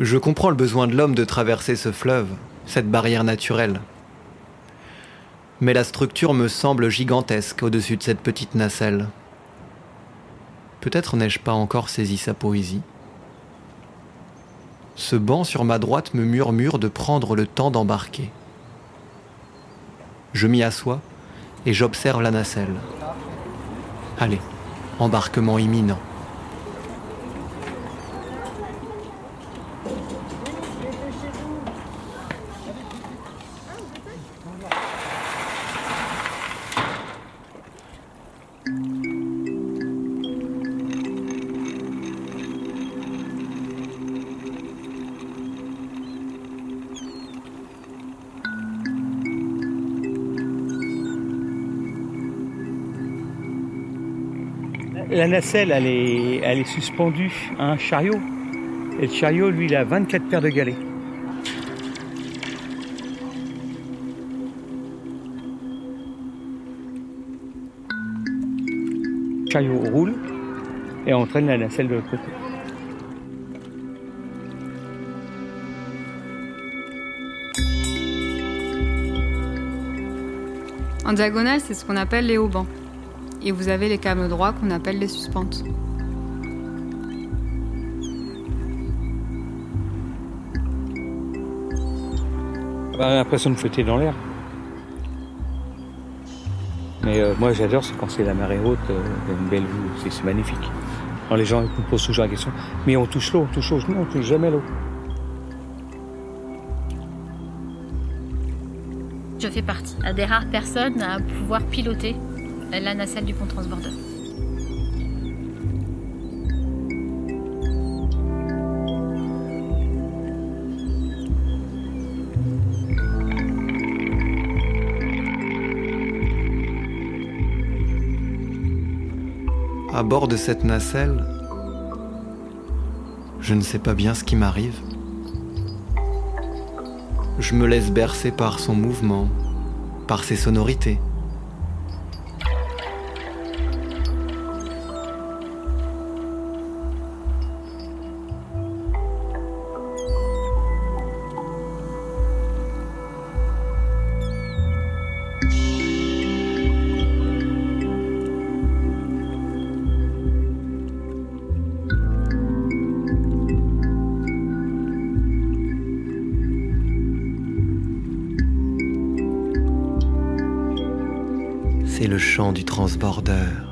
Je comprends le besoin de l'homme de traverser ce fleuve, cette barrière naturelle. Mais la structure me semble gigantesque au-dessus de cette petite nacelle. Peut-être n'ai-je pas encore saisi sa poésie. Ce banc sur ma droite me murmure de prendre le temps d'embarquer. Je m'y assois et j'observe la nacelle. Allez, embarquement imminent. La nacelle, elle est, suspendue à un chariot. Et le chariot, lui, il a 24 paires de galets. Le chariot roule et entraîne la nacelle de l'autre côté. En diagonale, c'est ce qu'on appelle les haubans. Et vous avez les câbles droits qu'on appelle les suspentes. On a l'impression de flotter dans l'air. Mais euh, moi j'adore, c'est quand c'est la marée haute, euh, il y a une belle vue, c'est- c'est magnifique. Alors, les gens me posent toujours la question, mais on touche l'eau, on touche l'eau, non, on touche jamais l'eau. Je fais partie à des rares personnes à pouvoir piloter la nacelle du pont transbordeur. À bord de cette nacelle, je ne sais pas bien ce qui m'arrive. Je me laisse bercer par son mouvement, par ses sonorités. C'est le chant du transbordeur.